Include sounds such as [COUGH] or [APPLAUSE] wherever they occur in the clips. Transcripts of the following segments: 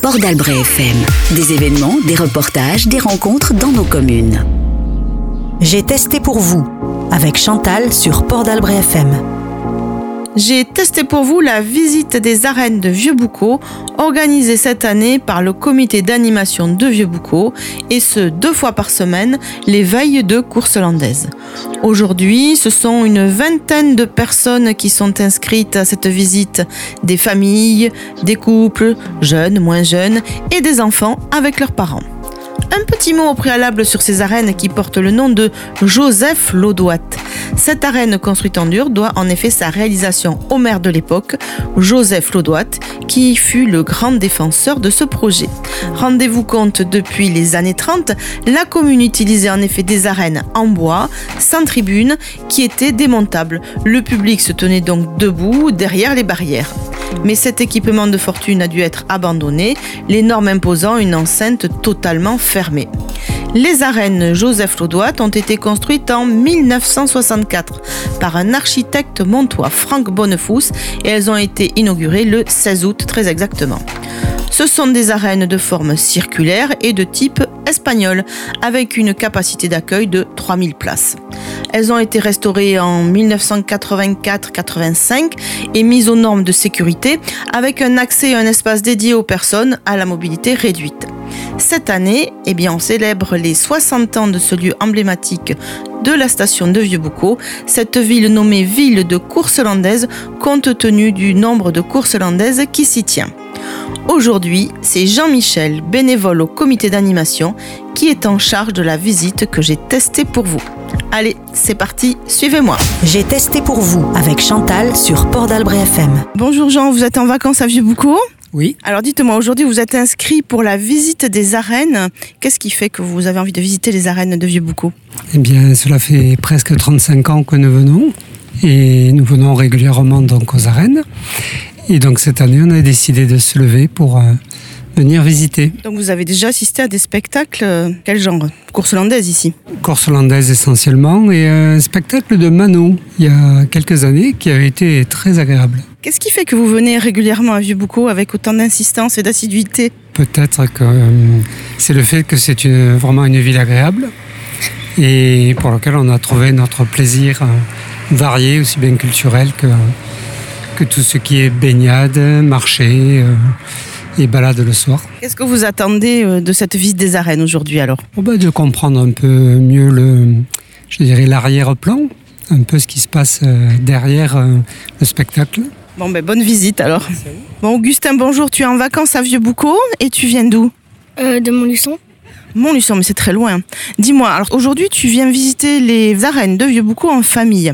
Port d'Albret FM. Des événements, des reportages, des rencontres dans nos communes. J'ai testé pour vous avec Chantal sur Port d'Albret FM. J'ai testé pour vous la visite des arènes de Vieux-Boucau, organisée cette année par le comité d'animation de Vieux-Boucau, et ce deux fois par semaine, les veilles de course landaise. Aujourd'hui, ce sont une vingtaine de personnes qui sont inscrites à cette visite, des familles, des couples, jeunes, moins jeunes, et des enfants avec leurs parents. Un petit mot au préalable sur ces arènes qui portent le nom de Joseph Laudoat. Cette arène construite en dur doit en effet sa réalisation au maire de l'époque, Joseph Laudoat, qui fut le grand défenseur de ce projet. Rendez-vous compte, depuis les années 30, la commune utilisait en effet des arènes en bois, sans tribune, qui étaient démontables. Le public se tenait donc debout derrière les barrières. Mais cet équipement de fortune a dû être abandonné, les normes imposant une enceinte totalement fermée. Les arènes Joseph Laudoat ont été construites en 1964 par un architecte montois, Franck Bonnefous, et elles ont été inaugurées le 16 août très exactement. Ce sont des arènes de forme circulaire et de type espagnol, avec une capacité d'accueil de 3000 places. Elles ont été restaurées en 1984-85 et mises aux normes de sécurité, avec un accès et un espace dédié aux personnes à la mobilité réduite. Cette année, eh bien, on célèbre les 60 ans de ce lieu emblématique de la station de Vieux-Boucau, cette ville nommée ville de course landaise compte tenu du nombre de courses landaises qui s'y tient. Aujourd'hui, c'est Jean-Michel, bénévole au comité d'animation, qui est en charge de la visite que j'ai testée pour vous. Allez, c'est parti, suivez-moi. J'ai testé pour vous avec Chantal sur Port d'Albret FM. Bonjour Jean, vous êtes en vacances à Vieux-Boucau? Oui. Alors dites-moi, aujourd'hui vous êtes inscrit pour la visite des arènes. Qu'est-ce qui fait que vous avez envie de visiter les arènes de Vieux-Boucau? Eh bien, cela fait presque 35 ans que nous venons et nous venons régulièrement donc aux arènes. Et donc cette année, on a décidé de se lever pour euh, venir visiter. Donc vous avez déjà assisté à des spectacles, euh, quel genre? Course landaise ici Course hollandaise essentiellement et un spectacle de Mano il y a quelques années qui avait été très agréable. Qu'est-ce qui fait que vous venez régulièrement à Vieux-Boucau avec autant d'insistance et d'assiduité? Peut-être que euh, c'est le fait que c'est une- vraiment une ville agréable et pour laquelle on a trouvé notre plaisir euh, varié, aussi bien culturel que, que tout ce qui est baignade, marché euh, et balade le soir. Qu'est-ce que vous attendez euh, de cette visite des arènes aujourd'hui alors? Bon, bah, de comprendre un peu mieux le, je dirais l'arrière-plan, un peu ce qui se passe euh, derrière euh, le spectacle. Bon ben bonne visite alors. Bon Augustin, bonjour, tu es en vacances à Vieux-Boucau et tu viens d'où? Euh, de Montluçon Montluçon, mais c'est très loin. Dis-moi, alors aujourd'hui tu viens visiter les arènes de Vieux-Boucau en famille.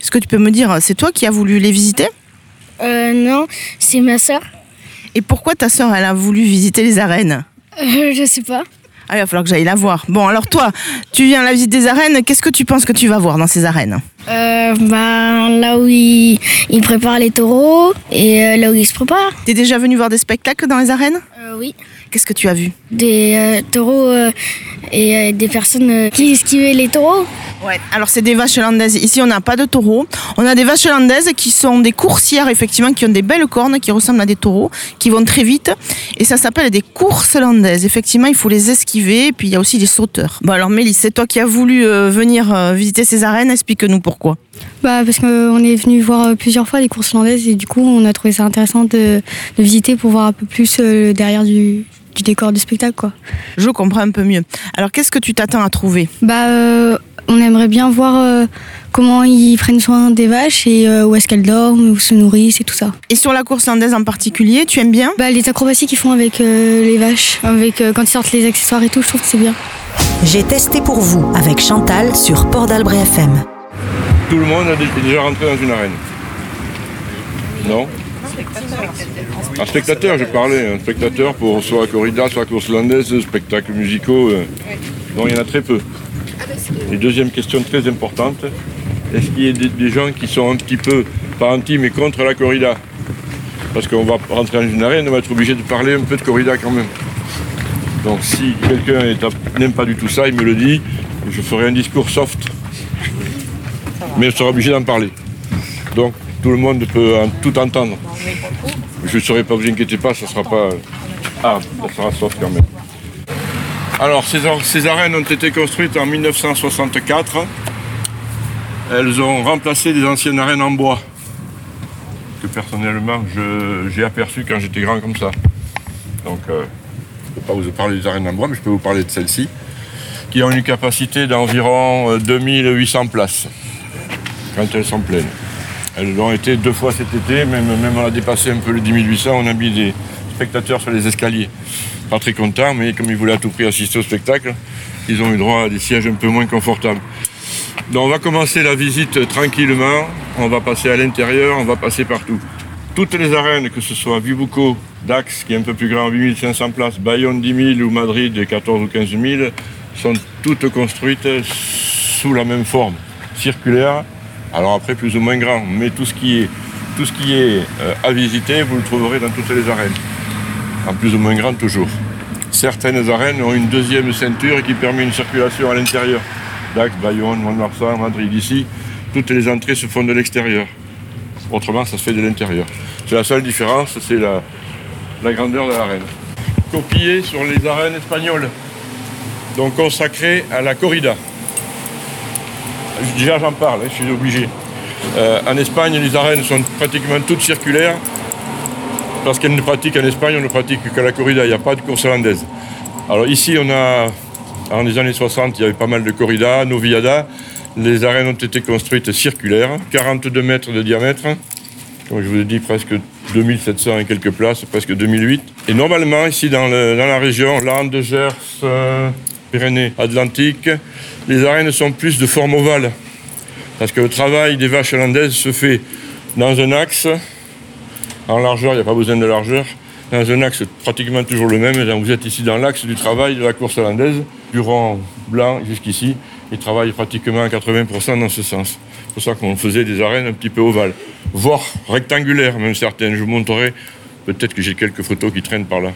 Est-ce que tu peux me dire, c'est toi qui as voulu les visiter? Euh, Non, c'est ma soeur. Et pourquoi ta soeur elle a voulu visiter les arènes Euh, je sais pas. Ah, il va falloir que j'aille la voir. Bon, alors toi, tu viens à la visite des arènes, qu'est-ce que tu penses que tu vas voir dans ces arènes Euh, bah, là où il, il prépare les taureaux et euh, là où il se prépare. T'es déjà venu voir des spectacles dans les arènes Euh, oui. Qu'est-ce que tu as vu Des euh, taureaux euh, et euh, des personnes qui esquivaient les taureaux. Ouais, alors c'est des vaches landaises. Ici, on n'a pas de taureaux. On a des vaches landaises qui sont des coursières, effectivement, qui ont des belles cornes, qui ressemblent à des taureaux, qui vont très vite. Et ça s'appelle des courses landaises. Effectivement, il faut les esquiver. Et puis, il y a aussi des sauteurs. Bon, alors, Mélisse, c'est toi qui as voulu venir visiter ces arènes. Explique-nous pourquoi. Bah parce qu'on est venu voir plusieurs fois les courses hollandaises et du coup on a trouvé ça intéressant de, de visiter pour voir un peu plus derrière du, du décor du spectacle quoi. Je comprends un peu mieux. Alors, qu'est-ce que tu t'attends à trouver? Bah euh, on aimerait bien voir euh, comment ils prennent soin des vaches et euh, où est-ce qu'elles dorment, où se nourrissent et tout ça. Et sur la course landaise en particulier, tu aimes bien? Bah les acrobaties qu'ils font avec euh, les vaches, avec euh, quand ils sortent les accessoires et tout, je trouve que c'est bien. J'ai testé pour vous avec Chantal sur Port d'Albret FM. Tout le monde est déjà rentré dans une arène. Non? Un spectateur, je parlais, un spectateur pour soit corrida, soit course landaise, spectacles musicaux. euh, Non, il y en a très peu. Et deuxième question très importante, est-ce qu'il y a des, gens qui sont un petit peu, pas anti, mais contre la corrida? Parce qu'on va rentrer dans une arène, on va être obligé de parler un peu de corrida quand même. Donc si quelqu'un n'aime pas du tout ça, il me le dit, je ferai un discours soft mais je serai obligé d'en parler. Donc tout le monde peut en- tout entendre. Je ne serai pas, vous inquiétez pas, ça ne sera pas Ah, ça sera soft quand même. Alors, ces, ces arènes ont été construites en 1964. Elles ont remplacé des anciennes arènes en bois que personnellement j'ai aperçu quand j'étais grand comme ça. Donc, euh, je ne peux pas vous parler des arènes en bois, mais je peux vous parler de celles-ci, qui ont une capacité d'environ 2800 places quand elles sont pleines. Elles ont été deux fois cet été, même, même on a dépassé un peu les 10 800, on a mis des spectateurs sur les escaliers. Pas très contents, mais comme ils voulaient à tout prix assister au spectacle, ils ont eu droit à des sièges un peu moins confortables. Donc on va commencer la visite tranquillement, on va passer à l'intérieur, on va passer partout. Toutes les arènes, que ce soit Vibuco, Dax, qui est un peu plus grand, 8500 places, Bayonne 10 000 ou Madrid 14 ou 15 000, sont toutes construites sous la même forme, circulaire, alors après plus ou moins grand, mais tout ce qui est, euh, à visiter, vous le trouverez dans toutes les arènes, en plus ou moins grand toujours. Certaines arènes ont une deuxième ceinture qui permet une circulation à l'intérieur. Dax, Bayonne, Mont-Marsan, Madrid, ici, toutes les entrées se font de l'extérieur. Autrement, ça se fait de l'intérieur. C'est la seule différence, c'est la, la grandeur de l'arène. Copié sur les arènes espagnoles, donc consacrées à la corrida. Déjà, j'en parle, hein, je suis obligé. Euh, en Espagne, les arènes sont pratiquement toutes circulaires. Parce qu'elles ne pratiquent en Espagne, on ne pratique que la corrida, il n'y a pas de course hollandaise. Alors ici, on a, en les années 60, il y avait pas mal de corrida, noviada. Les arènes ont été construites circulaires, 42 mètres de diamètre. Comme je vous ai dit, presque 2700 et quelques places, presque 2008. Et normalement, ici dans, la région, Landes, Gers, euh, Pyrénées, Atlantique, les arènes sont plus de forme ovale. Parce que le travail des vaches hollandaises se fait dans un axe. En largeur, il n'y a pas besoin de largeur. Dans un axe pratiquement toujours le même. vous êtes ici dans l'axe du travail de la course hollandaise, du rond blanc jusqu'ici. Ils travaillent pratiquement à 80% dans ce sens. C'est pour ça qu'on faisait des arènes un petit peu ovales, voire rectangulaires, même certaines. Je vous montrerai, peut-être que j'ai quelques photos qui traînent par là.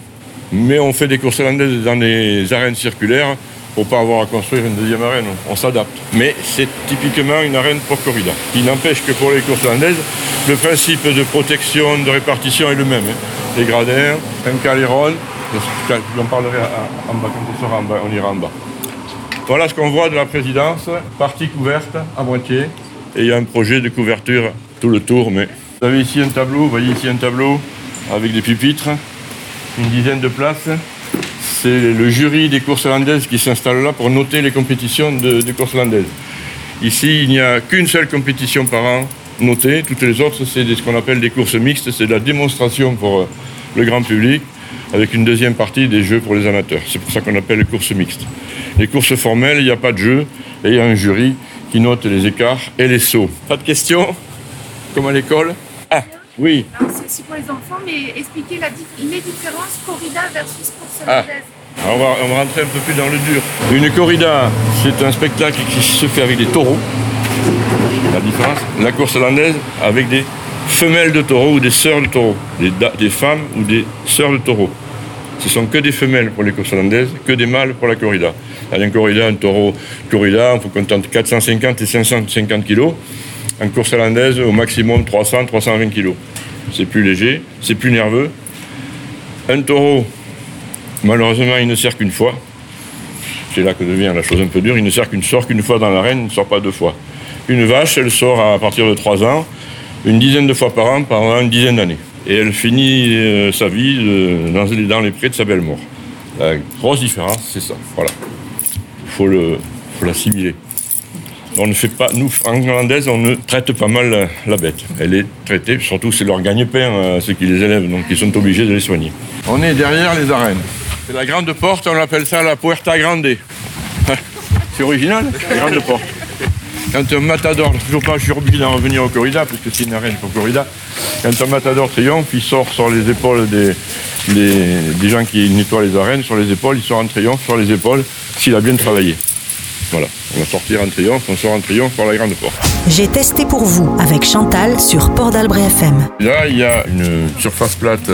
Mais on fait des courses hollandaises dans des arènes circulaires pour pas avoir à construire une deuxième arène. On s'adapte. Mais c'est typiquement une arène pour corrida. Il n'empêche que pour les courses hollandaises, le principe de protection, de répartition est le même. Hein. Gradins, un caléron, j'en parlerai en bas quand on sera en bas, on ira en bas. Voilà ce qu'on voit de la présidence, partie couverte à moitié, et il y a un projet de couverture tout le tour. Mais vous avez ici un tableau, vous voyez ici un tableau avec des pupitres, une dizaine de places. C'est le jury des courses hollandaises qui s'installe là pour noter les compétitions de, des courses hollandaises. Ici, il n'y a qu'une seule compétition par an notée. Toutes les autres, c'est ce qu'on appelle des courses mixtes. C'est de la démonstration pour euh, le grand public avec une deuxième partie des jeux pour les amateurs. C'est pour ça qu'on appelle les courses mixtes. Les courses formelles, il n'y a pas de jeu et il y a un jury qui note les écarts et les sauts. Pas de questions Comme à l'école Ah, oui. C'est aussi pour les enfants, mais expliquer les différences corrida versus course ah. Hollandaise. on, va, on va rentrer un peu plus dans le dur. Une corrida, c'est un spectacle qui se fait avec des taureaux. La différence, la course hollandaise avec des femelles de taureaux ou des sœurs de taureaux, des, des femmes ou des sœurs de taureaux. Ce sont que des femelles pour les courses hollandaises, que des mâles pour la corrida. Un corrida, un taureau corrida, on peut compter entre 450 et 550 kg. En course hollandaise, au maximum 300, 320 kg. C'est plus léger, c'est plus nerveux. Un taureau, malheureusement, il ne sert qu'une fois. C'est là que devient la chose un peu dure. Il ne sert qu'une sort qu'une fois dans l'arène, ne sort pas deux fois. Une vache, elle sort à partir de 3 ans, une dizaine de fois par an pendant une dizaine d'années et elle finit euh, sa vie euh, dans, les prés de sa belle mort. La grosse différence, c'est ça. Voilà. Il faut, l'assimiler. On ne fait pas, nous, en hollandaise, on ne traite pas mal la, bête. Elle est traitée, surtout c'est leur gagne-pain, euh, ceux qui les élèvent, donc ils sont obligés de les soigner. On est derrière les arènes. C'est la grande porte, on appelle ça la Puerta Grande. [LAUGHS] c'est original, la grande porte. Quand un matador, toujours pas, je suis obligé d'en revenir au corrida, puisque c'est une arène pour corrida. Quand un matador triomphe, il sort sur les épaules des, des, gens qui nettoient les arènes, sur les épaules, il sort en triomphe sur les épaules, s'il a bien travaillé. Voilà, on va sortir en triomphe, on sort en triomphe par la grande porte. J'ai testé pour vous avec Chantal sur Port d'Albret FM. Là, il y a une surface plate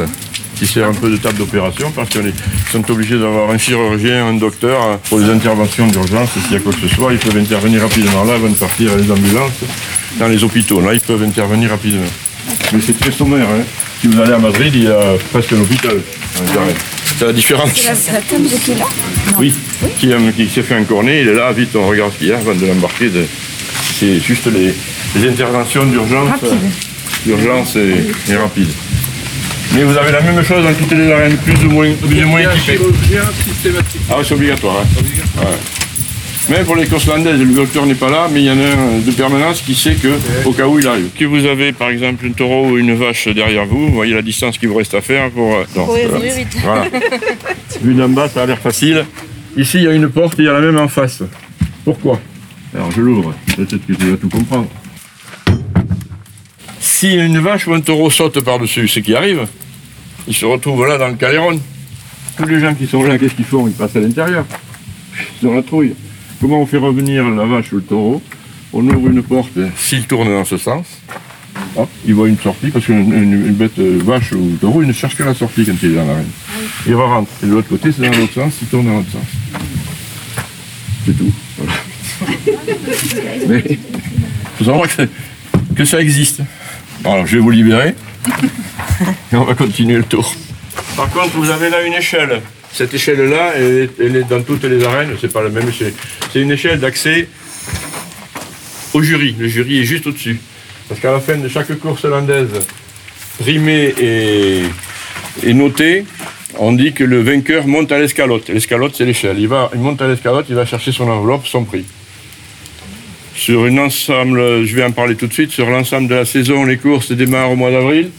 qui sert un peu de table d'opération parce qu'ils sont obligés d'avoir un chirurgien, un docteur pour les interventions d'urgence. S'il y a quoi que ce soit, ils peuvent intervenir rapidement là avant de partir les ambulances dans les hôpitaux. Là, ils peuvent intervenir rapidement. Mais c'est très sommaire. Hein. Si vous allez à Madrid, il y a presque un hôpital. C'est la différence. C'est la qui est là? Oui, qui, euh, qui s'est fait un cornet, il est là, vite, on regarde ce qu'il y a avant de l'embarquer. de- C'est juste les, les interventions d'urgence. Euh, D'urgence et, et rapide. Mais vous avez la même chose dans toutes les arènes, plus ou moins, plus ou moins équipées. Ah, ouais, c'est obligatoire. hein. Ouais. Même pour les courses landaises, le docteur n'est pas là, mais il y en a un de permanence qui sait que, au cas où il arrive. Que vous avez par exemple un taureau ou une vache derrière vous, vous voyez la distance qu'il vous reste à faire pour. euh, non, voilà. Voilà. [LAUGHS] Vu d'en bas, ça a l'air facile. Ici, il y a une porte et il y a la même en face. Pourquoi? Alors je l'ouvre, peut-être que tu vas tout comprendre. Si une vache ou un taureau saute par-dessus, ce qui arrive, il se retrouve là dans le caléron. Tous les gens qui sont là, qu'est-ce qu'ils font? Ils passent à l'intérieur. Ils ont la trouille. Comment on fait revenir la vache ou le taureau? On ouvre une porte, s'il tourne dans ce sens, hop, il voit une sortie, parce qu'une une- une bête euh, vache ou taureau, il ne cherche que la sortie quand il est dans l'arène. Il rentre. Et de l'autre côté, c'est dans l'autre sens, il tourne dans l'autre sens. C'est tout. Voilà. [LAUGHS] Mais il faut savoir que, que ça existe. Alors, je vais vous libérer. Et on va continuer le tour. Par contre, vous avez là une échelle. Cette échelle-là, elle, est- elle est dans toutes les arènes, c'est pas la même échelle. C'est une échelle d'accès au jury. Le jury est juste au-dessus. Parce qu'à la fin de chaque course hollandaise, primée et, et notée, on dit que le vainqueur monte à l'escalote. L'escalote, c'est l'échelle. Il, va, il monte à l'escalote, il va chercher son enveloppe, son prix. Sur une ensemble, je vais en parler tout de suite, sur l'ensemble de la saison, les courses démarrent au mois d'avril,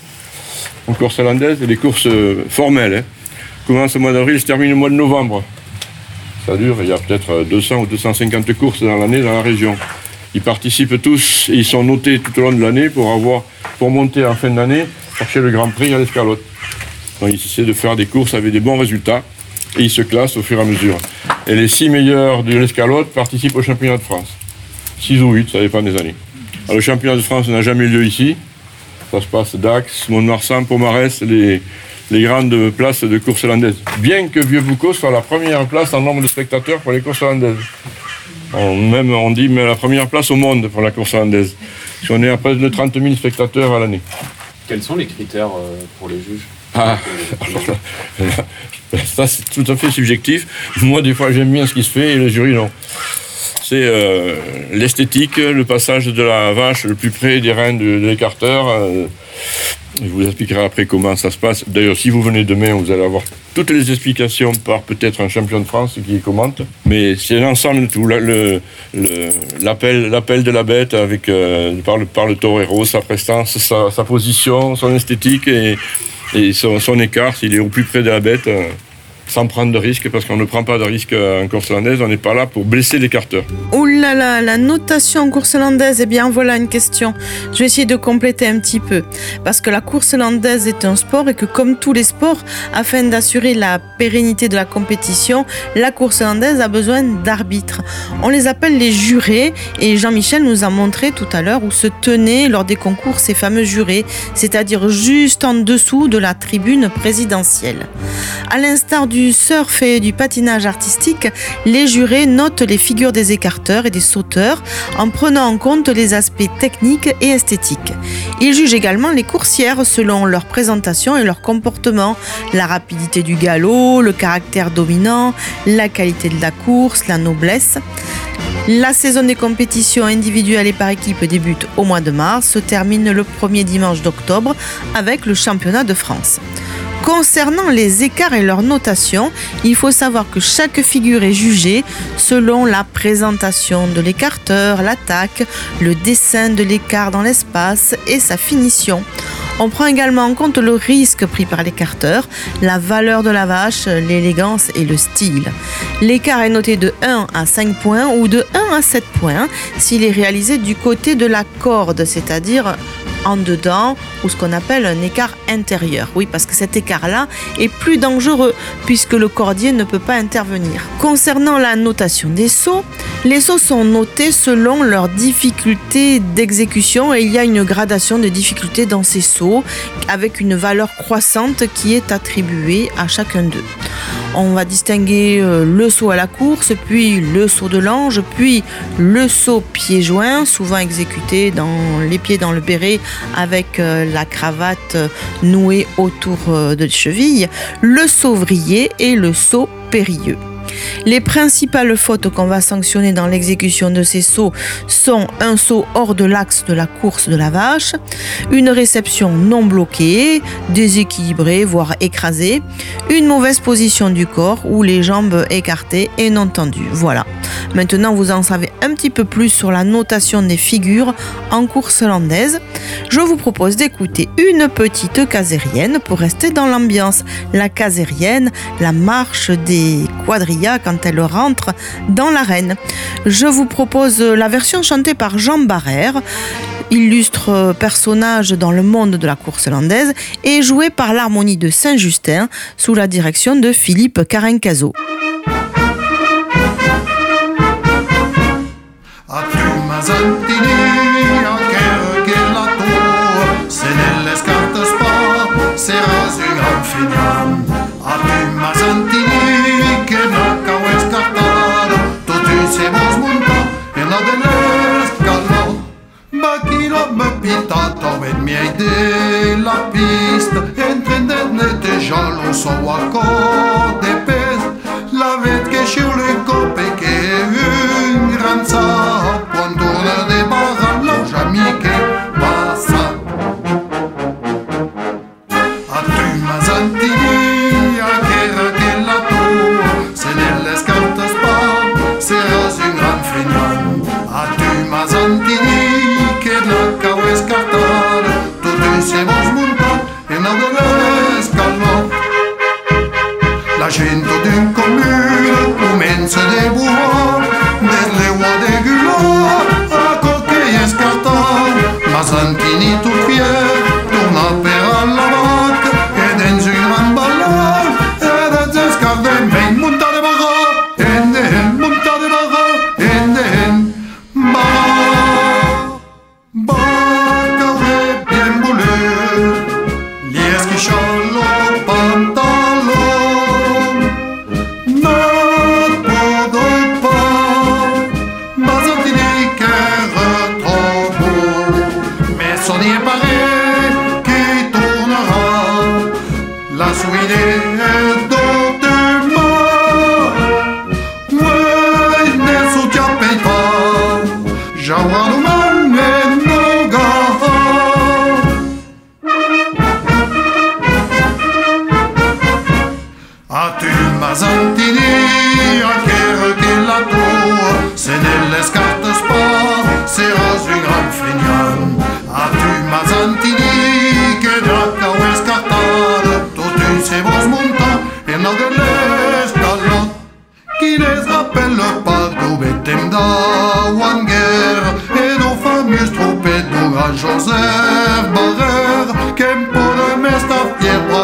en course hollandaise, et les courses euh, formelles. hein, commencent au mois d'avril, se terminent au mois de novembre. Ça dure, il y a peut-être euh, 200 ou 250 courses dans l'année dans la région. Ils participent tous et ils sont notés tout au long de l'année pour avoir, pour monter en fin d'année, chercher le Grand Prix à l'escalote. Donc ils essaient de faire des courses avec des bons résultats et ils se classent au fur et à mesure. Et les six meilleurs de l'escalote participent au championnat de France. 6 ou 8, ça dépend des années. Alors, le championnat de France n'a jamais lieu ici. Ça se passe Dax, Mont-de-Marsan, Pomarès, les, les grandes places de courses hollandaises. Bien que Vieux-Boucau soit la première place en nombre de spectateurs pour les courses hollandaises. On, même, on dit mais la première place au monde pour la course hollandaise. Si on est à près de 30 000 spectateurs à l'année. Quels sont les critères euh, pour les juges Ah, alors là, là, ça c'est tout à fait subjectif. Moi, des fois, j'aime bien ce qui se fait et le jury, non. C'est euh, l'esthétique, le passage de la vache le plus près des reins de, de l'écarteur. euh, je vous expliquerai après comment ça se passe. D'ailleurs, si vous venez demain, vous allez avoir toutes les explications par peut-être un champion de France qui commente. Mais c'est l'ensemble de tout. L'appel de la bête avec, euh, par, le, torero, sa prestance, sa, position, son esthétique et, son, son écart, s'il est au plus près de la bête, sans prendre de risque, parce qu'on ne prend pas de risque en course hollandaise, on n'est pas là pour blesser l'écarteur. Ouh là là, la notation en course hollandaise, eh bien voilà une question. Je vais essayer de compléter un petit peu. Parce que la course hollandaise est un sport et que comme tous les sports, afin d'assurer la pérennité de la compétition, la course hollandaise a besoin d'arbitres. On les appelle les jurés et Jean-Michel nous a montré tout à l'heure où se tenaient lors des concours ces fameux jurés, c'est-à-dire juste en dessous de la tribune présidentielle. À l'instar du surf et du patinage artistique, les jurés notent les figures des écarteurs et des sauteurs en prenant en compte les aspects techniques et esthétiques. Ils jugent également les coursières selon leur présentation et leur comportement, la rapidité du galop, le caractère dominant, la qualité de la course, la noblesse. La saison des compétitions individuelles et par équipe débute au mois de mars, se termine le premier dimanche d'octobre avec le championnat de France. Concernant les écarts et leur notation, il faut savoir que chaque figure est jugée selon la présentation de l'écarteur, l'attaque, le dessin de l'écart dans l'espace et sa finition. On prend également en compte le risque pris par l'écarteur, la valeur de la vache, l'élégance et le style. L'écart est noté de 1 à 5 points ou de 1 à 7 points s'il est réalisé du côté de la corde, c'est-à-dire en dedans ou ce qu'on appelle un écart intérieur. Oui, parce que cet écart-là est plus dangereux puisque le cordier ne peut pas intervenir. Concernant la notation des sauts, les sauts sont notés selon leur difficulté d'exécution et il y a une gradation de difficulté dans ces sauts avec une valeur croissante qui est attribuée à chacun d'eux. On va distinguer euh, le saut à la course, puis le saut de l'ange, puis le saut pieds joints, souvent exécuté dans les pieds dans le béret avec euh, la cravate nouée autour euh, de cheville, le saut vrillé et le saut périlleux. Les principales fautes qu'on va sanctionner dans l'exécution de ces sauts sont un saut hors de l'axe de la course de la vache, une réception non bloquée, déséquilibrée, voire écrasée, une mauvaise position du corps ou les jambes écartées et non tendues. Voilà. Maintenant, vous en savez un petit peu plus sur la notation des figures en course landaise. Je vous propose d'écouter une petite casérienne pour rester dans l'ambiance. La casérienne, la marche des quand elle rentre dans l'arène. Je vous propose la version chantée par Jean Barrère, illustre personnage dans le monde de la course landaise, et jouée par l'harmonie de Saint-Justin sous la direction de Philippe Carencaso. A miei della pista, entenderne déjà lo so a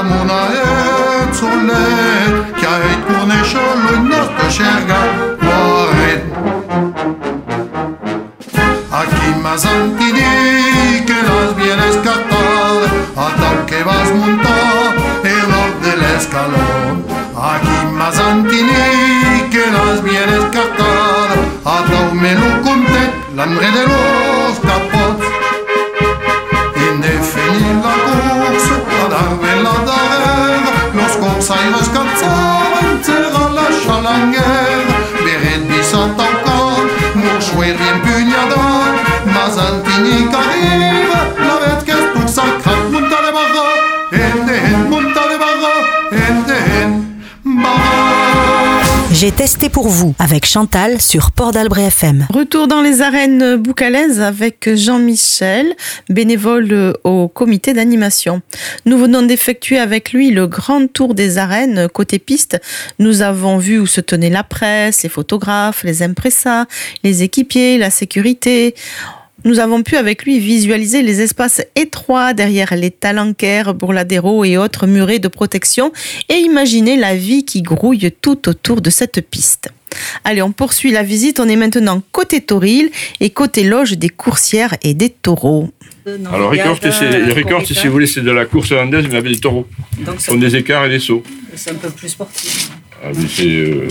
Yamuna J'ai testé pour vous avec Chantal sur Port d'Albret FM. Retour dans les arènes boucalaises avec Jean-Michel, bénévole au comité d'animation. Nous venons d'effectuer avec lui le grand tour des arènes côté piste. Nous avons vu où se tenait la presse, les photographes, les impressas, les équipiers, la sécurité. Nous avons pu avec lui visualiser les espaces étroits derrière les talanquaires, bourladeros et autres murets de protection et imaginer la vie qui grouille tout autour de cette piste. Allez, on poursuit la visite. On est maintenant côté Toril et côté loge des coursières et des taureaux. Alors, les récortes, si vous voulez, c'est de la course hollandaise, mais avec des taureaux. Donc, Ils font des écarts et des sauts. c'est un peu plus sportif. Ah, euh,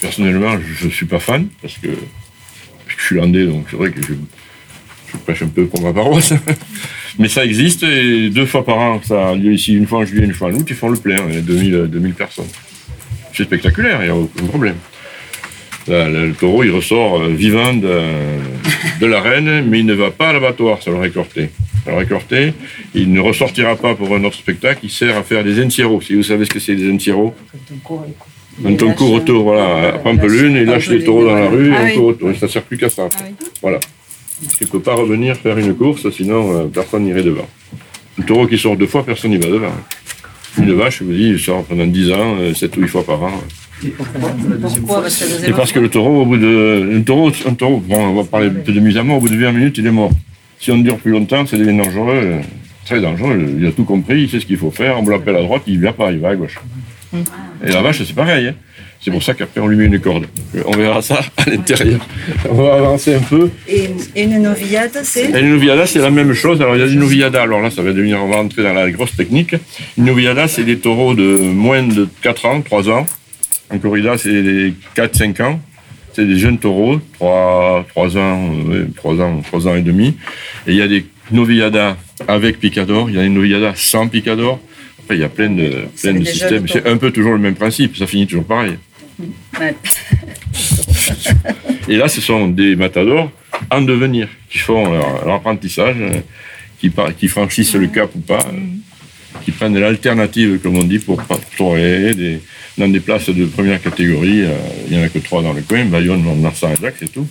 personnellement, je ne suis pas fan, parce que, parce que je suis landais, donc c'est vrai que je, je prêche un peu pour ma paroisse. [LAUGHS] mais ça existe, et deux fois par an, ça a lieu ici, une fois en juillet, une fois en août, ils font le plein, il y a 2000, 2000 personnes. C'est spectaculaire, il n'y a aucun problème. Là, le taureau, il ressort euh, vivant de, de l'arène, mais il ne va pas à l'abattoir, ça le récorté. Ça le récorté, il ne ressortira pas pour un autre spectacle, il sert à faire des encieros. Si vous savez ce que c'est des encieros, quand on court autour, voilà, à Pampelune, il lâche les taureaux dans la rue et Ah on oui. court autour. Ça ne sert plus qu'à ça. Voilà. Il ne peut pas revenir faire une course, sinon euh, personne n'irait devant. Un taureau qui sort deux fois, personne n'y va devant. Une vache, je vous dis, il sort pendant 10 ans, 7 ou 8 fois par an. Pourquoi Parce que la Et deuxième parce que le taureau, au bout de. Un taureau, un taureau bon, on va parler un peu de mise à mort, au bout de 20 minutes, il est mort. Si on dure plus longtemps, ça devient dangereux, euh, très dangereux. Il a tout compris, il sait ce qu'il faut faire, on l'appelle à droite, il ne vient pas, il va à gauche. Et la vache, c'est pareil. hein. C'est pour ça qu'après, on lui met une corde. On verra ça à l'intérieur. On va avancer un peu. Et, et une novillade, c'est Et une noviada, c'est la même chose. Alors, il y a des noviadas. Alors là, ça va devenir, on va entrer dans la grosse technique. Une noviada, c'est des taureaux de moins de 4 ans, 3 ans. Un corrida, c'est des 4-5 ans. C'est des jeunes taureaux, 3, 3 ans, euh, ouais, 3 ans, 3 ans et demi. Et il y a des noviadas avec picador. Il y a des noviadas sans picador. Après, il y a plein de, plein de systèmes. C'est un peu toujours le même principe. Ça finit toujours pareil. Et là, ce sont des matadors en devenir, qui font leur, apprentissage, qui, franchissent le cap ou pas, qui prennent l'alternative, comme on dit, pour pa- toréer des, dans des places de première catégorie. euh, Il n'y en a que trois dans le coin, Bayonne, Marsan et Jacques, c'est tout.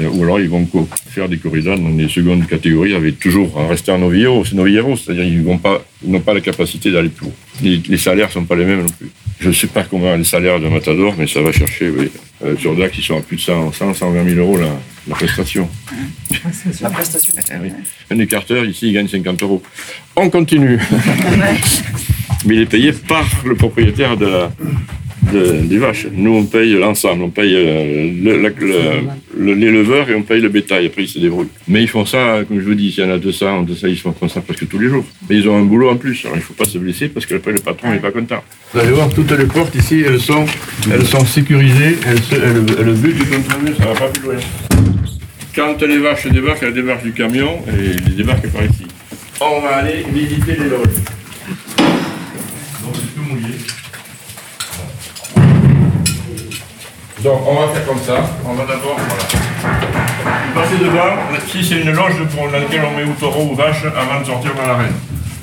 Euh, ou alors ils vont faire des corridas dans des secondes catégories avec toujours en restant novilleros, c'est novilleros, c'est-à-dire ils vont pas, ils n'ont pas la capacité d'aller plus haut. Les, les salaires sont pas les mêmes non plus. Je ne sais pas comment les salaires de Matador, mais ça va chercher, oui. Euh, sur Dac, ils sont à plus de 100, 100 120 000 euros la, la prestation. La prestation. Eh oui. Un écarteur, ici, il gagne 50 euros. On continue. Mais il est payé par le propriétaire de la, de- des vaches. Nous, on paye l'ensemble. On paye euh, le- le- le- l'éleveur et on paye le bétail. Après, ils se débrouillent. Mais ils font ça, comme je vous dis, s'il y en a 200, 200 ils font ça presque tous les jours. Mais ils ont un boulot en plus. Alors, il ne faut pas se blesser parce qu'après, le patron n'est pas content. Vous allez voir, toutes les portes ici, elles sont, elles sont sécurisées. Elles, se- elles, elles butent contre le mur, ça ne va pas plus loin. Quand les vaches débarquent, elles débarquent du camion et elles débarquent par ici. On va aller visiter les loges. Donc, c'est tout mouillé. Donc, on va faire comme ça. On va d'abord, voilà. Passer devant. Ici, c'est une loge pour, dans laquelle on met ou taureau ou vache avant de sortir dans l'arène.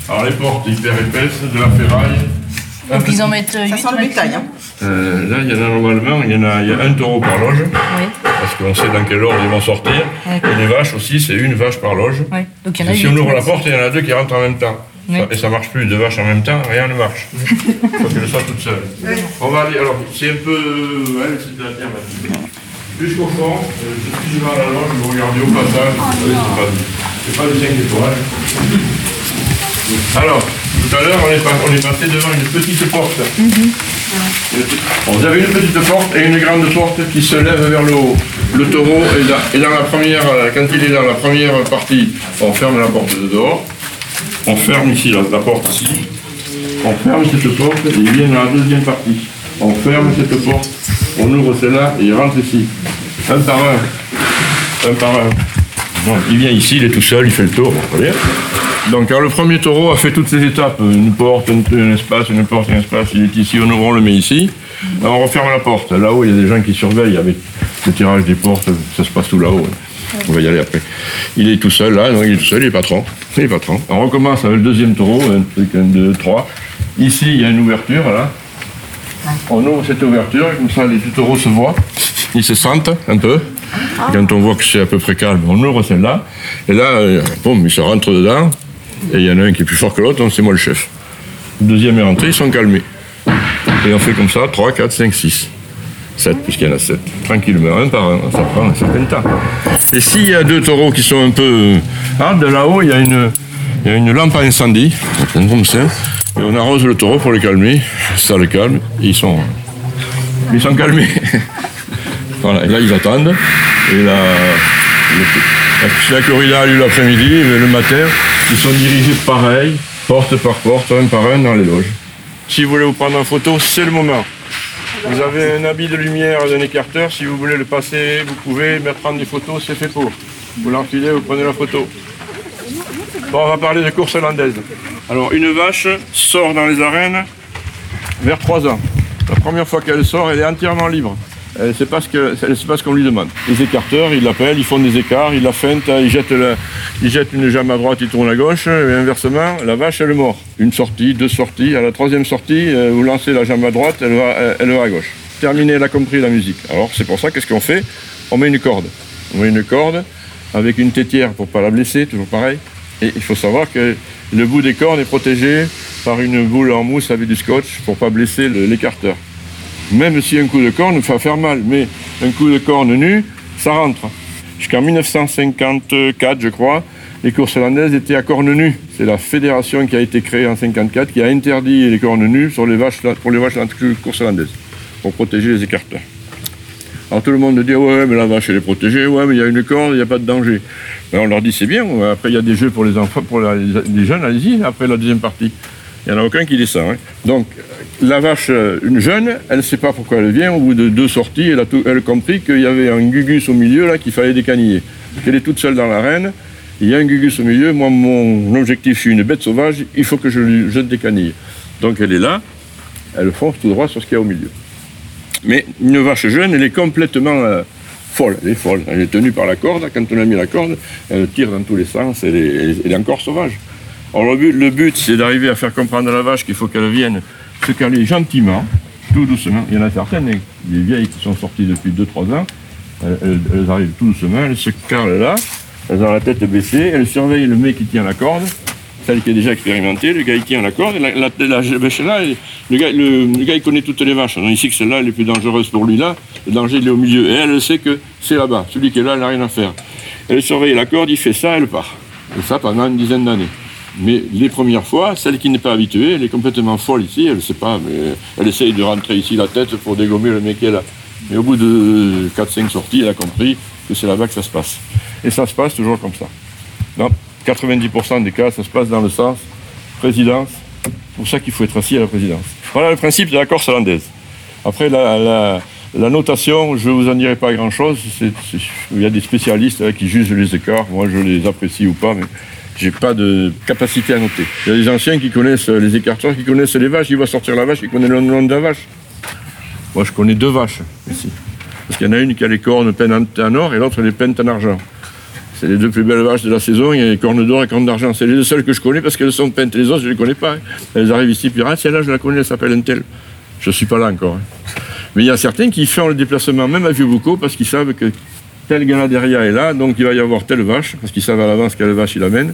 Alors, les portes hyper épaisses, de la ferraille. Donc ils en mettent 8 Ça sent le bétail. Hein. Euh, là, il y en a normalement, il y en a, il y a un taureau par loge, Oui. parce qu'on sait dans quel ordre ils vont sortir. Et les vaches aussi, c'est une vache par loge. Oui. Donc il y en a Et si 8. on ouvre la porte, il y en a deux qui rentrent en même temps. Oui. Et ça marche plus, deux vaches en même temps, rien ne marche. [LAUGHS] Faut qu'elles soient toutes seules. On va aller, alors, c'est un peu. Ouais, c'est de la terre. Jusqu'au fond, euh, je suis devant la loge, vous regardez au passage, vous savez, c'est pas, pas du 5 étoiles. [LAUGHS] Alors, tout à l'heure, on, est pas- on est passé devant une petite porte. Bon, vous avez une petite porte et une grande porte qui se lève vers le haut. Le taureau est dans, est dans la première, euh, quand il est dans la première partie, on ferme la porte de dehors. On ferme ici la, la porte ici. On ferme cette porte et il vient dans la deuxième partie. On ferme cette porte, on ouvre celle-là et il rentre ici. Un par un. Un par un. Bon, il vient ici, il est tout seul, il fait le tour. donc, alors, le premier taureau a fait toutes ces étapes. Une porte, un, un espace, une porte, un espace. Il est ici, on ouvre, on le met ici. Alors, on referme la porte. Là-haut, il y a des gens qui surveillent avec le tirage des portes. Ça se passe tout là-haut. On va y aller après. Il est tout seul là, donc il est tout seul, il est patron. Il est patron. On recommence avec le deuxième taureau, un truc, un, deux, trois. Ici, il y a une ouverture, là. On ouvre cette ouverture, comme ça les deux taureaux se voient. Ils se sentent un peu. Et quand on voit que c'est à peu près calme, on ouvre celle-là. Et là, euh, boum, ils se rentrent dedans. Et il y en a un qui est plus fort que l'autre, donc c'est moi le chef. Le deuxième est rentré, ils sont calmés. Et on fait comme ça, 3, 4, 5, 6. 7, puisqu'il y en a 7. Tranquillement, un par un, ça prend un certain temps. Et s'il y a deux taureaux qui sont un peu... Ah, de là-haut, il y a une, y a une lampe à incendie, comme ça. Et on arrose le taureau pour le calmer. Ça le calme, et ils sont, ils sont calmés. [LAUGHS] voilà, et là, ils attendent. Et là, Si la corrida a lieu l'après-midi, mais le matin, ils sont dirigés pareil, porte par porte, un par un dans les loges. Si vous voulez vous prendre en photo, c'est le moment. Vous avez un habit de lumière d'un écarteur, si vous voulez le passer, vous pouvez prendre des photos, c'est fait pour. Vous l'enfilez, vous prenez la photo. Bon, on va parler de course hollandaise. Alors, une vache sort dans les arènes vers 3 ans. La première fois qu'elle sort, elle est entièrement libre. Ne sait pas ce pas qu'on lui demande. Les écarteurs, ils l'appellent, ils font des écarts, ils la feintent, ils jettent, une jambe à droite, ils tournent à gauche, et inversement, la vache, elle est morte. Une sortie, deux sorties. À la troisième sortie, euh, vous lancez la jambe à droite, elle va, elle- va à gauche. Terminé, elle a compris la musique. Alors, c'est pour ça, qu'est-ce qu'on fait? On met une corde. On met une corde avec une tétière pour pas la blesser, toujours pareil. Et il faut savoir que le bout des cornes est protégé par une boule en mousse avec du scotch pour pas blesser le- l'écarteur. Même si un coup de corne va faire mal, mais un coup de corne nu, ça rentre. Jusqu'en 1954, je crois, les courses hollandaises étaient à cornes nues. C'est la fédération qui a été créée en 54 qui a interdit les cornes nues sur les vaches, pour les vaches courses hollandaises, pour protéger les écarteurs. Alors tout le monde dit ouais mais la vache elle est protégée, ouais mais il y a une corde, il n'y a pas de danger. Ben, on leur dit c'est bien, après il y a des jeux pour les enfants, pour les jeunes, allez-y, après la deuxième partie. Il n'y en a aucun qui descend. hein. Donc la vache, euh, une jeune, elle ne sait pas pourquoi elle vient, au bout de deux sorties, elle a, elle compris qu'il y avait un gugus au milieu là qu'il fallait décaniller. Qu'elle est toute seule dans l'arène, il y a un gugus au milieu, moi mon objectif, je suis une bête sauvage, il faut que je lui jette des canilles. Donc elle est là, elle fonce tout droit sur ce qu'il y a au milieu. Mais une vache jeune, elle est complètement euh, folle. Elle est folle. Elle est tenue par la corde. Quand on a mis la corde, elle tire dans tous les sens. Elle elle elle est encore sauvage. Alors le but, c'est d'arriver à faire comprendre à la vache qu'il faut qu'elle vienne se caler gentiment, tout doucement. Il y en a certaines, des vieilles qui sont sorties depuis 2-3 ans. Elles, arrivent tout doucement, elles se calent là, elles ont la tête baissée, elles surveillent le mec qui tient la corde celle qui est déjà expérimentée, le gars il tient la corde, la, la, vache là, le gars, il connaît toutes les vaches. Il sait que celle-là elle est plus dangereuse pour lui là, le danger il est au milieu. Et elle sait que c'est là-bas, celui qui est là, il n'a rien à faire. Elle surveille la corde, il fait ça, elle part. Et ça pendant une dizaine d'années. Mais les premières fois, celle qui n'est pas habituée, elle est complètement folle ici, elle ne sait pas, mais elle essaye de rentrer ici la tête pour dégommer le mec qui est là. Mais au bout de 4-5 sorties, elle a compris que c'est là-bas que ça se passe. Et ça se passe toujours comme ça. Dans 90% des cas, ça se passe dans le sens présidence. C'est pour ça qu'il faut être assis à la présidence. Voilà le principe de la Corse hollandaise. Après, la, notation, je ne vous en dirai pas grand-chose. Il y a des spécialistes hein, qui jugent les écarts. Moi, je les apprécie ou pas, j'ai pas de capacité à noter. Il y a des anciens qui connaissent les écarteurs, qui connaissent les vaches. Ils voient sortir la vache, ils connaissent le nom de la vache. Moi, je connais deux vaches ici. Parce qu'il y en a une qui a les cornes peintes en or et l'autre les peintes en argent. C'est les deux plus belles vaches de la saison. Il y a les cornes d'or et cornes d'argent. C'est les deux seules que je connais parce qu'elles sont peintes. Les autres, je ne les connais pas. hein. Elles arrivent ici, puis ah, celle-là, je la connais, elle s'appelle un tel. Je ne suis pas là encore. hein. Mais il y a certains qui font le déplacement même à Vieux-Boucau parce qu'ils savent que tel ganaderia est là, donc il va y avoir telle vache, parce qu'ils savent à l'avance quelle vache il amène.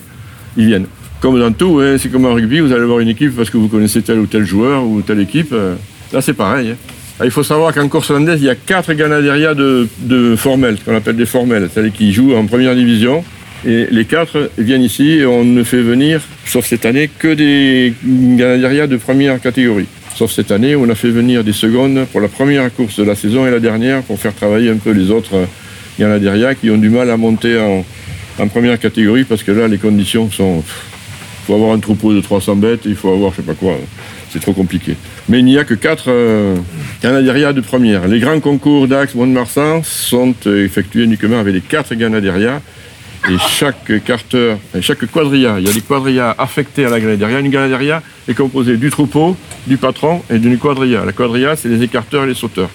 Ils viennent. Comme dans tout, hein, c'est comme en rugby, vous allez avoir une équipe parce que vous connaissez tel ou tel joueur ou telle équipe. euh, Là, c'est pareil. hein. Ah, Il faut savoir qu'en course hollandaise, il y a quatre ganaderia de, de formels, ce qu'on appelle des formels, celles qui jouent en première division. Et les quatre viennent ici et on ne fait venir, sauf cette année, que des ganaderia de première catégorie. Sauf cette année on a fait venir des secondes pour la première course de la saison et la dernière pour faire travailler un peu les autres euh, ganaderia qui ont du mal à monter en, en première catégorie parce que là, les conditions sont... Il faut avoir un troupeau de 300 bêtes, il faut avoir je sais pas quoi. C'est trop compliqué. Mais il n'y a que quatre euh, ganaderia de première. Les grands concours d'Axe, Mont-de-Marsan sont euh, effectués uniquement avec les quatre ganaderia. Et chaque carteur, et chaque quadrilla, il y a des quadrillas affectés à la ganaderia. Une ganaderia est composée du troupeau, du patron et d'une quadrilla. La quadrilla, c'est les écarteurs et les sauteurs.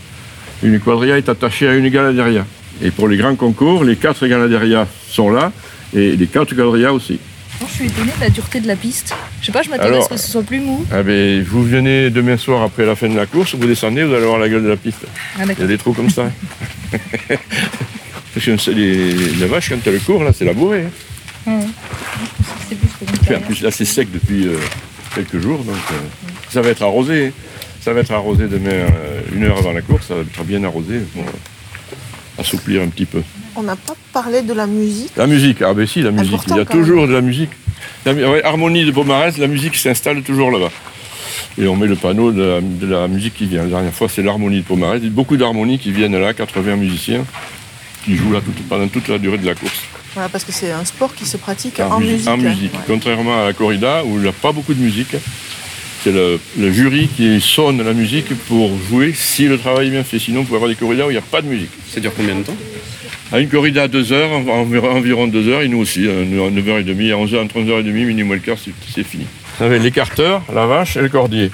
Une quadrilla est attachée à une ganaderia. Et pour les grands concours, les quatre ganaderia sont là et les quatre quadrillas aussi. Moi, je suis étonnée de la dureté de la piste. Je sais pas, je m'attendais à ce que ce soit plus mou. Ah ben, vous venez demain soir après la fin de la course, vous descendez, vous allez voir la gueule de la piste. Ah, Il y a des trous comme ça. [LAUGHS] Parce que les, les vaches, quand elles courent, là, c'est labouré. hein. Ouais. C'est plus que en plus, là, c'est sec depuis euh, quelques jours, donc euh, ça va être arrosé. hein. Ça va être arrosé demain, euh, une heure avant la course, ça va être bien arrosé assouplir un petit peu. On n'a pas parlé de la musique. La musique, ah ben si, la musique. Important, Il y a même. toujours de la musique. La ouais, harmonie de Pomarez, la musique s'installe toujours là-bas. Et on met le panneau de la, de la musique qui vient. La dernière fois, c'est l'harmonie de Pomarez. Il y a beaucoup d'harmonies qui viennent là, 80 musiciens. qui jouent là tout- pendant toute la durée de la course. Voilà, parce que c'est un sport qui se pratique En, en, musique. musique. en musique. Ouais. Contrairement à la corrida où il n'y a pas beaucoup de musique, c'est le, le jury qui sonne la musique pour jouer si le travail est bien fait. Sinon, vous pouvez avoir des corridas où il n'y a pas de musique. Ça dure combien de temps À une corrida à 2 heures, en- environ, environ 2 heures, et nous aussi, à 9h30, à 11h, entre 11h30, minimum le quart, c'est fini. Vous avez l'écarteur, la vache et le cordier.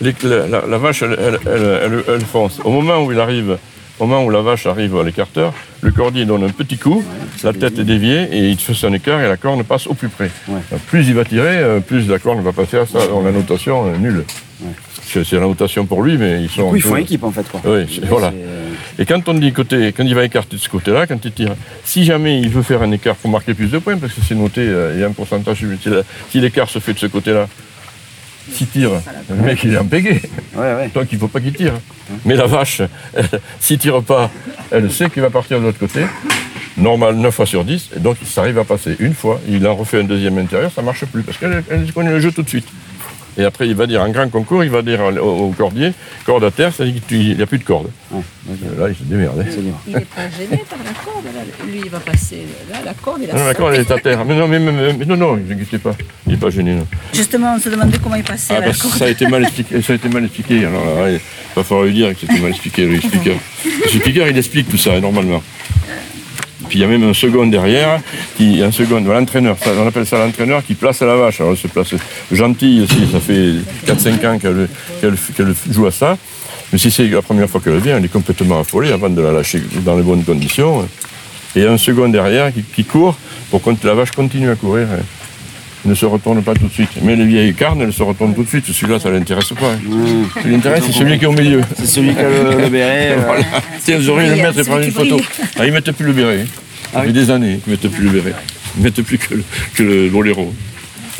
Les- la, la- la vache, elle- elle- elle fonce. Au moment où il arrive, au moment où la vache arrive à l'écarteur, le cordier donne un petit coup, la tête est déviée et il fait son écart et la corne passe au plus près. Plus il va tirer, euh, plus la corne va passer à ça. La notation, euh, nulle. C'est la notation pour lui, mais ils sont. Du coup, ils font équipe en fait. Quoi. oui, voilà. Et quand on dit côté, quand il va écarter de ce côté-là, quand il tire, si jamais il veut faire un écart pour marquer plus de points, parce que c'est noté, euh, il y a un pourcentage, si l'écart se fait de ce côté-là, s'il tire, le mec il est en pégé. Donc il ne faut pas qu'il tire. Mais la vache, [LAUGHS] s'il tire pas, elle sait qu'il va partir de l'autre côté. Normal 9 fois sur 10, et donc ça arrive à passer une fois, il en refait un deuxième intérieur, ça marche plus, parce qu'elle elle connaît le jeu tout de suite. Et après, il va dire, en grand concours, il va dire au, au cordier, corde à terre, c'est-à-dire qu'il n'y a plus de corde. Là, il se démerde. hein. Il n'est pas gêné par la corde. Là. Lui, il va passer. Là, la corde, il a Non, la corde, elle est à terre. Mais non, mais, mais- mais- mais non, non, ne pas. Il n'est pas gêné, non. Justement, on se demandait comment il passait Ah, à la que corde. ça a été mal expliqué. Ça a été mal expliqué. Alors là, ouais, il va falloir lui dire que c'était mal expliqué, le speaker. Le speaker, il explique tout ça, hein, normalement. Puis il y a même un second derrière, qui, un second, l'entraîneur, on appelle ça l'entraîneur qui place la vache. Alors elle se place gentille aussi, ça fait 4-5 ans qu'elle joue à ça. Mais si c'est la première fois qu'elle vient, elle est complètement affolée avant de la lâcher dans les bonnes conditions. Et un second derrière qui, qui court pour que la vache continue à courir. Ne se retourne pas tout de suite. Mais les vieilles carnes, elles se retournent tout de suite. Celui-là, ça ne l'intéresse pas. hein. Ce qui l'intéresse, c'est celui qui est au milieu. C'est celui qui a le, le béret. [LAUGHS] euh, Voilà. Tiens, vous auriez le mettre et prendre une photo. Ah, ils mettent plus le béret. Ça fait des années qu'ils mettent plus le béret. Ils mettent plus que le, que le boléro.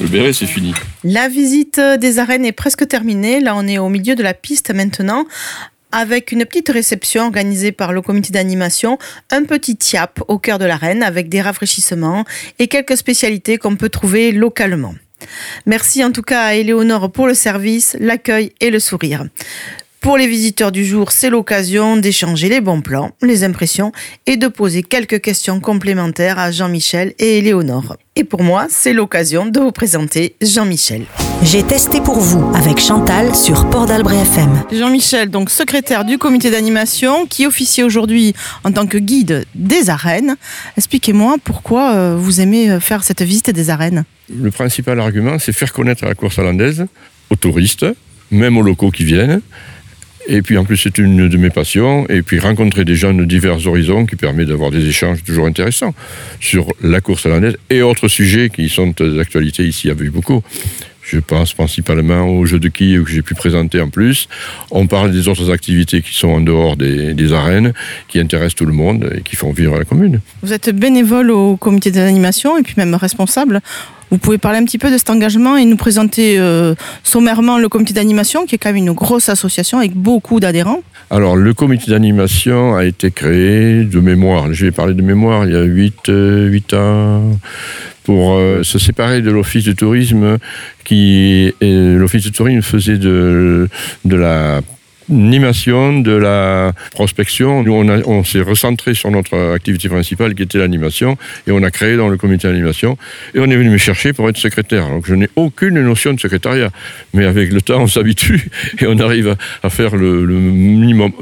Le béret, c'est fini. La visite des arènes est presque terminée. Là, on est au milieu de la piste maintenant. Avec une petite réception organisée par le comité d'animation, un petit tiap au cœur de l'arène avec des rafraîchissements et quelques spécialités qu'on peut trouver localement. Merci en tout cas à Éléonore pour le service, l'accueil et le sourire. Pour les visiteurs du jour, c'est l'occasion d'échanger les bons plans, les impressions et de poser quelques questions complémentaires à Jean-Michel et Éléonore. Et pour moi, c'est l'occasion de vous présenter Jean-Michel. J'ai testé pour vous avec Chantal sur Port d'Albret FM. Jean-Michel, donc secrétaire du comité d'animation, qui officie aujourd'hui en tant que guide des arènes. Expliquez-moi pourquoi euh, vous aimez euh, faire cette visite des arènes. Le principal argument, c'est faire connaître la course hollandaise aux touristes, même aux locaux qui viennent. Et puis en plus, c'est une de mes passions. Et puis rencontrer des gens de divers horizons qui permet d'avoir des échanges toujours intéressants sur la course hollandaise et autres sujets qui sont d'actualité ici à beaucoup. Je pense principalement aux jeux de quilles que j'ai pu présenter en plus. On parle des autres activités qui sont en dehors des, des arènes, qui intéressent tout le monde et qui font vivre la commune. Vous êtes bénévole au comité d'animation et puis même responsable. Vous pouvez parler un petit peu de cet engagement et nous présenter euh, sommairement le comité d'animation, qui est quand même une grosse association avec beaucoup d'adhérents. Alors, le comité d'animation a été créé de mémoire. Je vais parler de mémoire il y a 8, ans pour euh, se séparer de l'office de tourisme qui l'office de tourisme faisait de, de la animation, de la prospection. Nous, on, s'est recentré sur notre activité principale qui était l'animation et on a créé dans le comité d'animation et on est venu me chercher pour être secrétaire. Donc je n'ai aucune notion de secrétariat, mais avec le temps on s'habitue [LAUGHS] et on arrive à, faire le, minimum.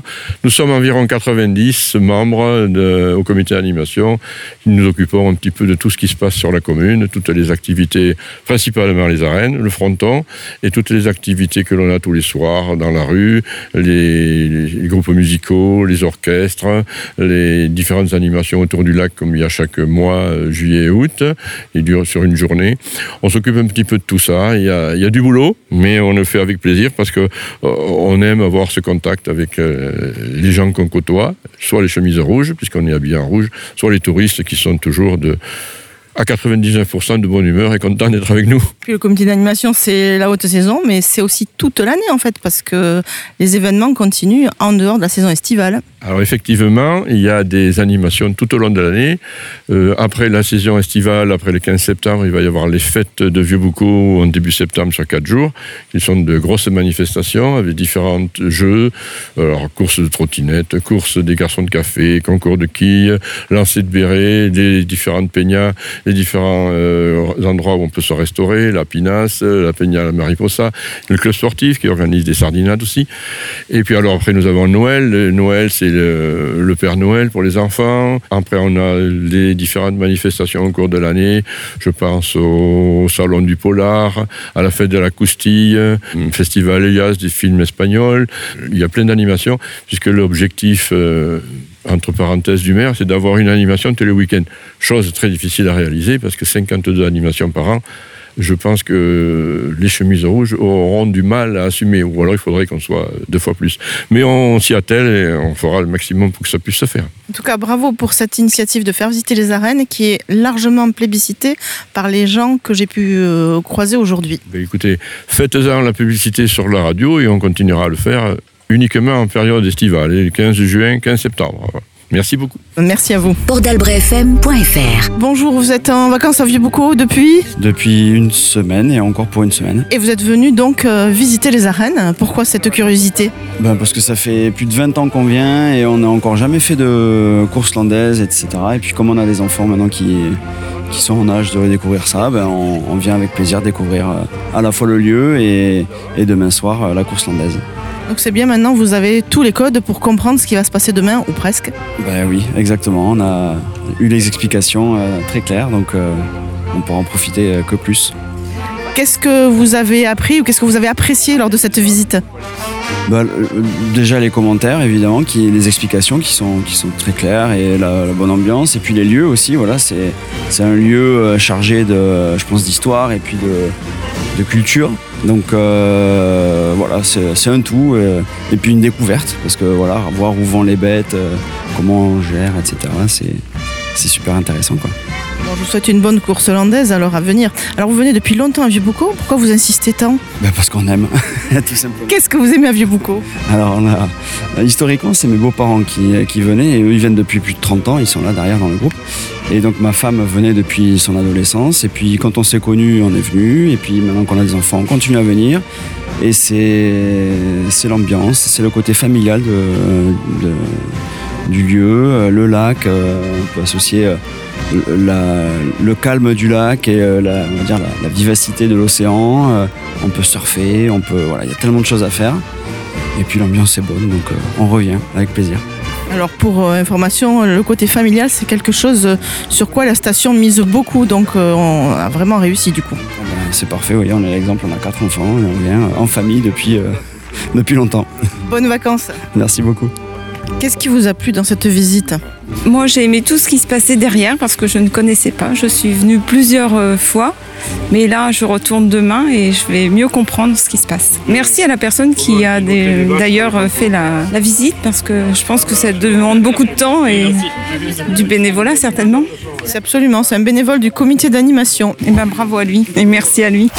Nous sommes environ 90 membres au comité d'animation. Nous nous occupons un petit peu de tout ce qui se passe sur la commune, toutes les activités, principalement les arènes, le fronton et toutes les activités que l'on a tous les soirs dans la rue, les, groupes musicaux, les orchestres, les différentes animations autour du lac comme il y a chaque mois, euh, juillet et août, et dure sur une journée. On s'occupe un petit peu de tout ça. Il y a, il y a du boulot, mais on le fait avec plaisir parce que euh, on aime avoir ce contact avec euh, les gens qu'on côtoie, soit les chemises rouges, puisqu'on est habillé en rouge, soit les touristes qui sont toujours de à 99% de bonne humeur et content d'être avec nous. Puis le comité d'animation, c'est la haute saison, mais c'est aussi toute l'année en fait, parce que les événements continuent en dehors de la saison estivale. Alors effectivement, il y a des animations tout au long de l'année. Euh, après la saison estivale, après le 15 septembre, il va y avoir les fêtes de Vieux-Boucau en début septembre sur quatre jours, qui sont de grosses manifestations avec différents jeux, alors courses de trottinettes, courses des garçons de café, concours de quilles, lancer de béret, les différentes peñas, les différents euh, endroits où on peut se restaurer, la Pinasse, la Peña la Mariposa, le club sportif qui organise des sardinades aussi. Et puis alors après nous avons Noël. Le Noël c'est le, le Père Noël pour les enfants. Après on a les différentes manifestations au cours de l'année. Je pense au Salon du Polar, à la fête de la Coustille, Festival Elias des films espagnols. Il y a plein d'animations puisque l'objectif euh, entre parenthèses du maire, c'est d'avoir une animation tous les week-ends. Chose très difficile à réaliser parce que 52 animations par an, je pense que les chemises rouges auront du mal à assumer, ou alors il faudrait qu'on soit deux fois plus. Mais on s'y attelle et on fera le maximum pour que ça puisse se faire. En tout cas, bravo pour cette initiative de faire visiter les arènes qui est largement plébiscitée par les gens que j'ai pu euh, croiser aujourd'hui. Ben, écoutez, faites-en la publicité sur la radio et on continuera à le faire uniquement en période estivale, le 15 juin, 15 septembre. Merci beaucoup. Merci à vous. Port-d'Albret-FM.fr Bonjour, vous êtes en vacances à Vieux-Boucau depuis Depuis une semaine et encore pour une semaine. Et vous êtes venu donc euh, visiter les arènes. Pourquoi cette curiosité? Ben parce que ça fait plus de 20 ans qu'on vient et on n'a encore jamais fait de course landaise, etc. Et puis comme on a des enfants maintenant qui, qui sont en âge de redécouvrir ça, ben on, on vient avec plaisir découvrir euh, à la fois le lieu et, et demain soir euh, la course landaise. Donc c'est bien maintenant, vous avez tous les codes pour comprendre ce qui va se passer demain, ou presque. Ben oui, exactement. On a eu les explications euh, très claires, donc euh, on pourra en profiter euh, que plus. Qu'est-ce que vous avez appris ou qu'est-ce que vous avez apprécié lors de cette visite Bah, le- déjà les commentaires évidemment, qui, les explications qui sont, qui sont très claires et la, bonne ambiance et puis les lieux aussi. Voilà, c'est c'est un lieu euh, chargé de, je pense, d'histoire et puis de, de culture. Donc euh, voilà, c'est un tout euh, et puis une découverte parce que voilà, voir où vont les bêtes, euh, comment on gère, etc. C'est c'est super intéressant quoi. Bon, Je vous souhaite une bonne course hollandaise alors à venir. Alors vous venez depuis longtemps à Vieux-Boucau, pourquoi vous insistez tant Bah, parce qu'on aime, [LAUGHS] tout simplement. Qu'est-ce que vous aimez à Vieux-Boucau? Alors, on a, historiquement, c'est mes beaux-parents qui, qui venaient, et eux, ils viennent depuis plus de 30 ans, ils sont là derrière dans le groupe. Et donc, ma femme venait depuis son adolescence, et puis quand on s'est connus, on est venu, et puis maintenant qu'on a des enfants, on continue à venir. Et c'est c'est l'ambiance, c'est le côté familial de, de- du lieu, euh, le lac, euh, on peut associer euh, la- le calme du lac et la, on va dire la, la vivacité de l'océan. on peut surfer, on peut, voilà, il y a tellement de choses à faire. Et puis l'ambiance est bonne, donc on revient avec plaisir. Alors pour euh, information, le côté familial c'est quelque chose euh, sur quoi la station mise beaucoup, donc euh, on a vraiment réussi du coup. Ben, c'est parfait, oui, on est l'exemple, on a quatre enfants et on vient en famille depuis, [LAUGHS] depuis longtemps. Bonnes vacances Merci beaucoup. Qu'est-ce qui vous a plu dans cette visite Moi, j'ai aimé tout ce qui se passait derrière parce que je ne connaissais pas. Je suis venue plusieurs euh, fois, mais là, je retourne demain et je vais mieux comprendre ce qui se passe. Merci à la personne qui a d'ailleurs euh, fait la, la visite parce que je pense que ça demande beaucoup de temps et du bénévolat certainement. C'est absolument, c'est un bénévole du comité d'animation. Et ben bravo à lui et merci à lui.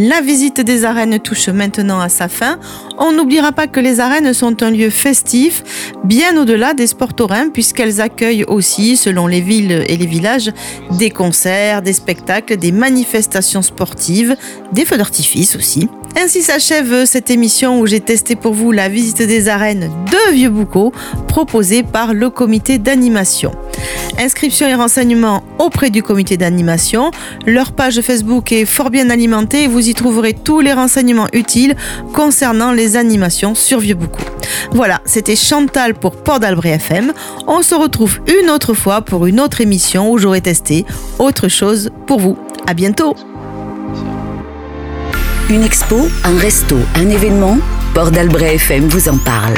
La visite des arènes touche maintenant à sa fin. On n'oubliera pas que les arènes sont un lieu festif, bien au-delà des sports taurins, puisqu'elles accueillent aussi, selon les villes et les villages, des concerts, des spectacles, des manifestations sportives, des feux d'artifice aussi. Ainsi s'achève cette émission où j'ai testé pour vous la visite des arènes de Vieux-Boucau, proposée par le comité d'animation. Inscription et renseignements auprès du comité d'animation. Leur page Facebook est fort bien alimentée et vous y trouverez tous les renseignements utiles concernant les animations sur Vieux-Boucau. Voilà, c'était Chantal pour Port d'Albret FM. On se retrouve une autre fois pour une autre émission où j'aurai testé autre chose pour vous. À bientôt! Une expo, un resto, un événement, Port d'Albret FM vous en parle.